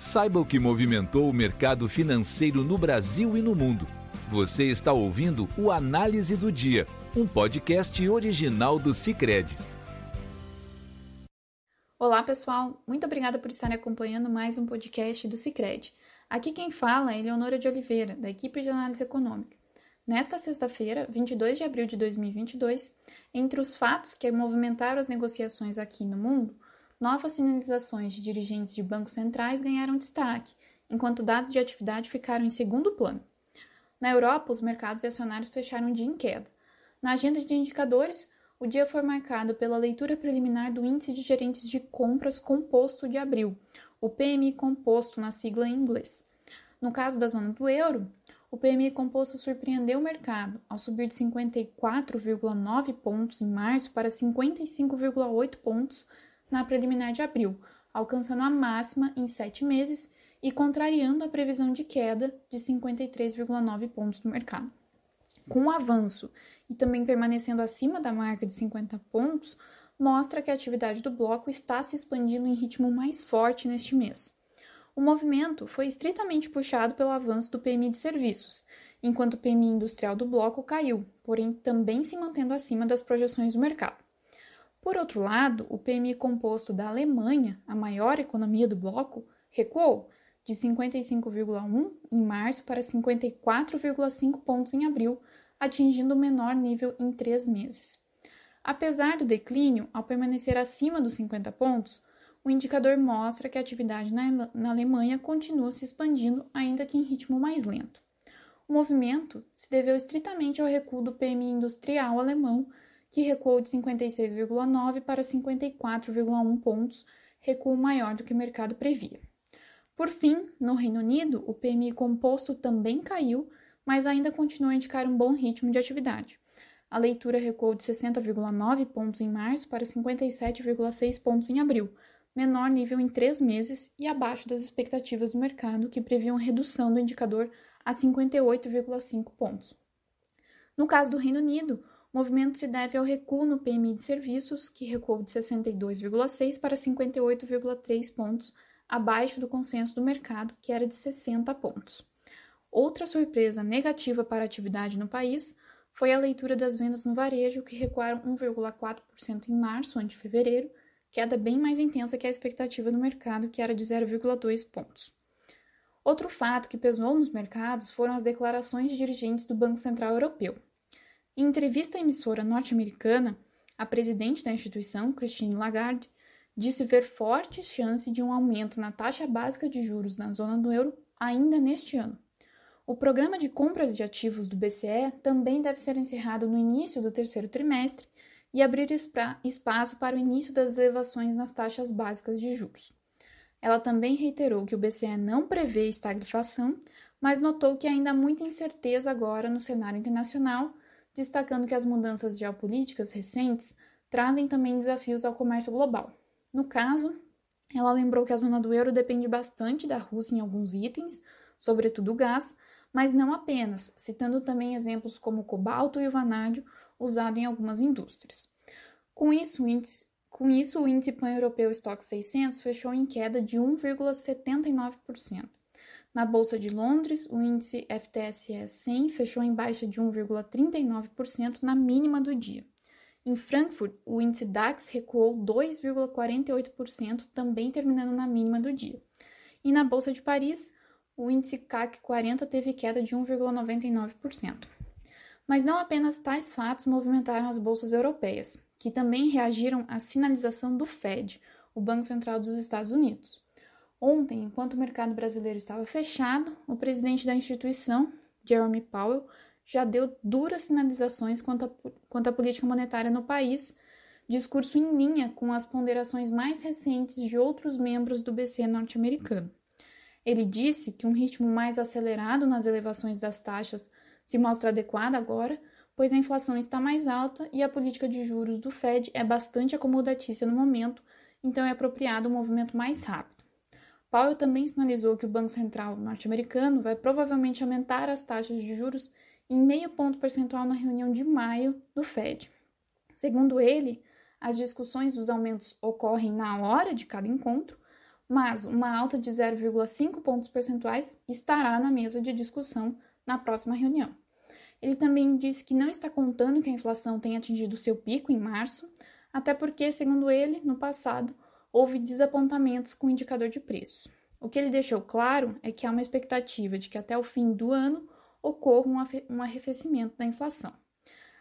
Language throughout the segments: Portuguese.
Saiba o que movimentou o mercado financeiro no Brasil e no mundo. Você está ouvindo o Análise do Dia, um podcast original do Cicred. Olá, pessoal. Muito obrigada por estarem acompanhando mais um podcast do Cicred. Aqui quem fala é Eleonora de Oliveira, da equipe de análise econômica. Nesta sexta-feira, 22 de abril de 2022, entre os fatos que movimentaram as negociações aqui no mundo, novas sinalizações de dirigentes de bancos centrais ganharam destaque, enquanto dados de atividade ficaram em segundo plano. Na Europa, os mercados acionários fecharam o dia em queda. Na agenda de indicadores, o dia foi marcado pela leitura preliminar do Índice de Gerentes de Compras Composto de abril, o PMI Composto na sigla em inglês. No caso da zona do euro, o PMI Composto surpreendeu o mercado ao subir de 54,9 pontos em março para 55,8 pontos na preliminar de abril, alcançando a máxima em sete meses e contrariando a previsão de queda de 53,9 pontos do mercado. Com o avanço e também permanecendo acima da marca de 50 pontos, mostra que a atividade do bloco está se expandindo em ritmo mais forte neste mês. O movimento foi estritamente puxado pelo avanço do PMI de serviços, enquanto o PMI industrial do bloco caiu, porém também se mantendo acima das projeções do mercado. Por outro lado, o PMI composto da Alemanha, a maior economia do bloco, recuou de 55,1 em março para 54,5 pontos em abril, atingindo o menor nível em três meses. Apesar do declínio, ao permanecer acima dos 50 pontos, o indicador mostra que a atividade na, Alemanha continua se expandindo, ainda que em ritmo mais lento. O movimento se deveu estritamente ao recuo do PMI industrial alemão, que recuou de 56,9 para 54,1 pontos, recuo maior do que o mercado previa. Por fim, no Reino Unido, o PMI composto também caiu, mas ainda continua a indicar um bom ritmo de atividade. A leitura recuou de 60,9 pontos em março para 57,6 pontos em abril, menor nível em três meses e abaixo das expectativas do mercado, que previam redução do indicador a 58,5 pontos. No caso do Reino Unido, o movimento se deve ao recuo no PMI de serviços, que recuou de 62,6 para 58,3 pontos, abaixo do consenso do mercado, que era de 60 pontos. Outra surpresa negativa para a atividade no país foi a leitura das vendas no varejo, que recuaram 1,4% em março ante fevereiro, queda bem mais intensa que a expectativa do mercado, que era de 0,2 pontos. Outro fato que pesou nos mercados foram as declarações de dirigentes do Banco Central Europeu. Em entrevista à emissora norte-americana, a presidente da instituição, Christine Lagarde, disse ver forte chance de um aumento na taxa básica de juros na zona do euro ainda neste ano. O programa de compras de ativos do BCE também deve ser encerrado no início do terceiro trimestre e abrir espaço para o início das elevações nas taxas básicas de juros. Ela também reiterou que o BCE não prevê estagflação, mas notou que ainda há muita incerteza agora no cenário internacional destacando que as mudanças geopolíticas recentes trazem também desafios ao comércio global. No caso, ela lembrou que a zona do euro depende bastante da Rússia em alguns itens, sobretudo o gás, mas não apenas, citando também exemplos como o cobalto e o vanádio usado em algumas indústrias. Com isso, o índice, com isso, o índice pan-europeu Stock 600 fechou em queda de 1,79%. Na Bolsa de Londres, o índice FTSE 100 fechou em baixa de 1,39% na mínima do dia. Em Frankfurt, o índice DAX recuou 2,48%, também terminando na mínima do dia. E na Bolsa de Paris, o índice CAC 40 teve queda de 1,99%. Mas não apenas tais fatos movimentaram as bolsas europeias, que também reagiram à sinalização do Fed, o Banco Central dos Estados Unidos. Ontem, enquanto o mercado brasileiro estava fechado, o presidente da instituição, Jeremy Powell, já deu duras sinalizações quanto, a, quanto à política monetária no país, discurso em linha com as ponderações mais recentes de outros membros do BC norte-americano. Ele disse que um ritmo mais acelerado nas elevações das taxas se mostra adequado agora, pois a inflação está mais alta e a política de juros do Fed é bastante acomodatícia no momento, então é apropriado um movimento mais rápido. Powell também sinalizou que o Banco Central norte-americano vai provavelmente aumentar as taxas de juros em meio ponto percentual na reunião de maio do Fed. Segundo ele, as discussões dos aumentos ocorrem na hora de cada encontro, mas uma alta de 0,5 pontos percentuais estará na mesa de discussão na próxima reunião. Ele também disse que não está contando que a inflação tenha atingido seu pico em março, até porque, segundo ele, no passado houve desapontamentos com o indicador de preços. O que ele deixou claro é que há uma expectativa de que até o fim do ano ocorra um arrefecimento da inflação.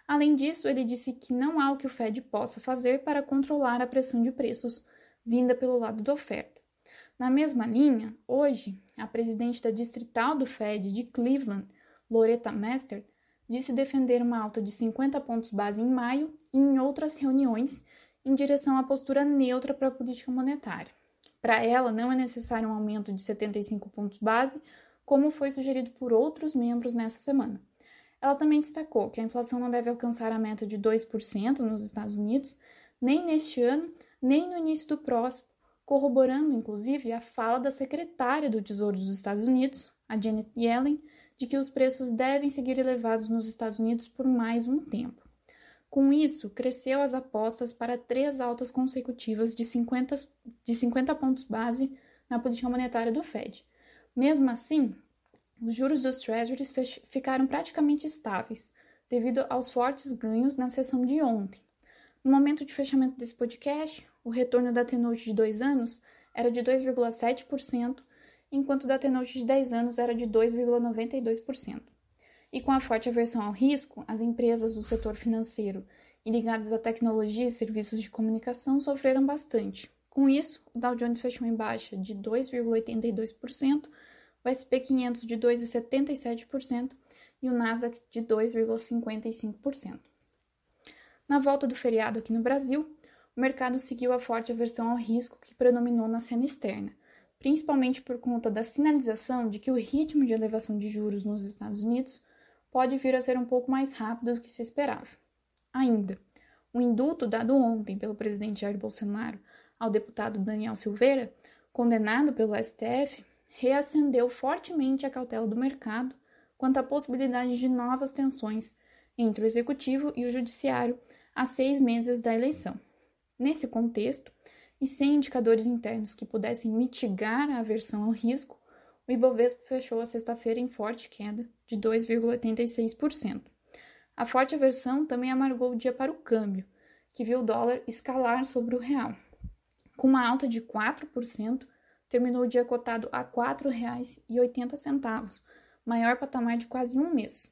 Além disso, ele disse que não há o que o Fed possa fazer para controlar a pressão de preços vinda pelo lado da oferta. Na mesma linha, hoje, a presidente da distrital do Fed de Cleveland, Loretta Mester, disse defender uma alta de 50 pontos base em maio e em outras reuniões em direção à postura neutra para a política monetária. Para ela, não é necessário um aumento de 75 pontos base, como foi sugerido por outros membros nessa semana. Ela também destacou que a inflação não deve alcançar a meta de 2% nos Estados Unidos, nem neste ano, nem no início do próximo, corroborando inclusive a fala da secretária do Tesouro dos Estados Unidos, a Janet Yellen, de que os preços devem seguir elevados nos Estados Unidos por mais um tempo. Com isso, cresceu as apostas para três altas consecutivas de 50, de 50 pontos base na política monetária do Fed. Mesmo assim, os juros dos Treasuries ficaram praticamente estáveis, devido aos fortes ganhos na sessão de ontem. No momento de fechamento desse podcast, o retorno da T-Note de 2 anos era de 2,7%, enquanto da T-Note de 10 anos era de 2,92%. E com a forte aversão ao risco, as empresas do setor financeiro e ligadas à tecnologia e serviços de comunicação sofreram bastante. Com isso, o Dow Jones fechou em baixa de 2,82%, o SP 500 de 2,77% e o Nasdaq de 2,55%. Na volta do feriado aqui no Brasil, o mercado seguiu a forte aversão ao risco que predominou na cena externa, principalmente por conta da sinalização de que o ritmo de elevação de juros nos Estados Unidos pode vir a ser um pouco mais rápido do que se esperava. Ainda, o indulto dado ontem pelo presidente Jair Bolsonaro ao deputado Daniel Silveira, condenado pelo STF, reacendeu fortemente a cautela do mercado quanto à possibilidade de novas tensões entre o executivo e o judiciário a seis meses da eleição. Nesse contexto, e sem indicadores internos que pudessem mitigar a aversão ao risco, o Ibovespa fechou a sexta-feira em forte queda de 2,86%. A forte aversão também amargou o dia para o câmbio, que viu o dólar escalar sobre o real. Com uma alta de 4%, terminou o dia cotado a R$ 4,80, maior patamar de quase um mês.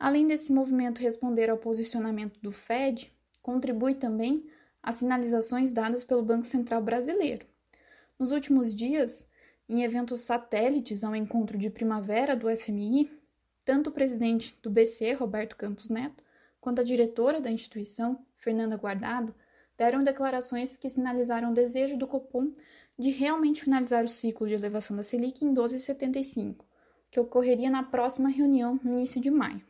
Além desse movimento responder ao posicionamento do Fed, contribui também as sinalizações dadas pelo Banco Central Brasileiro. Nos últimos dias, em eventos satélites ao encontro de primavera do FMI, tanto o presidente do BC, Roberto Campos Neto, quanto a diretora da instituição, Fernanda Guardado, deram declarações que sinalizaram o desejo do Copom de realmente finalizar o ciclo de elevação da Selic em 12,75, que ocorreria na próxima reunião no início de maio.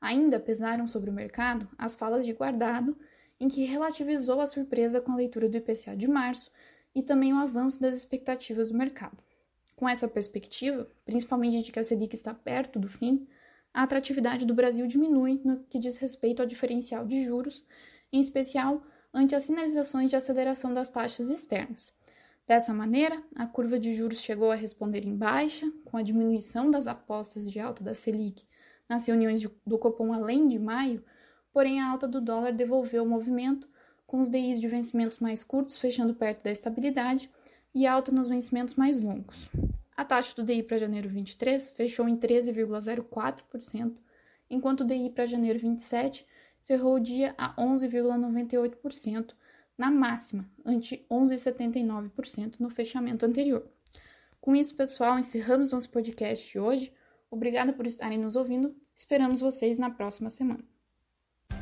Ainda pesaram sobre o mercado as falas de Guardado, em que relativizou a surpresa com a leitura do IPCA de março e também o avanço das expectativas do mercado. Com essa perspectiva, principalmente de que a Selic está perto do fim, a atratividade do Brasil diminui no que diz respeito ao diferencial de juros, em especial ante as sinalizações de aceleração das taxas externas, Dessa maneira, a curva de juros chegou a responder em baixa, com a diminuição das apostas de alta da Selic nas reuniões do Copom além de maio, porém a alta do dólar devolveu o movimento, com os DIs de vencimentos mais curtos fechando perto da estabilidade e alta nos vencimentos mais longos. A taxa do DI para janeiro 23 fechou em 13,04%, enquanto o DI para janeiro 27 cerrou o dia a 11,98%, na máxima, ante 11,79% no fechamento anterior. Com isso, pessoal, encerramos nosso podcast de hoje. Obrigada por estarem nos ouvindo. Esperamos vocês na próxima semana.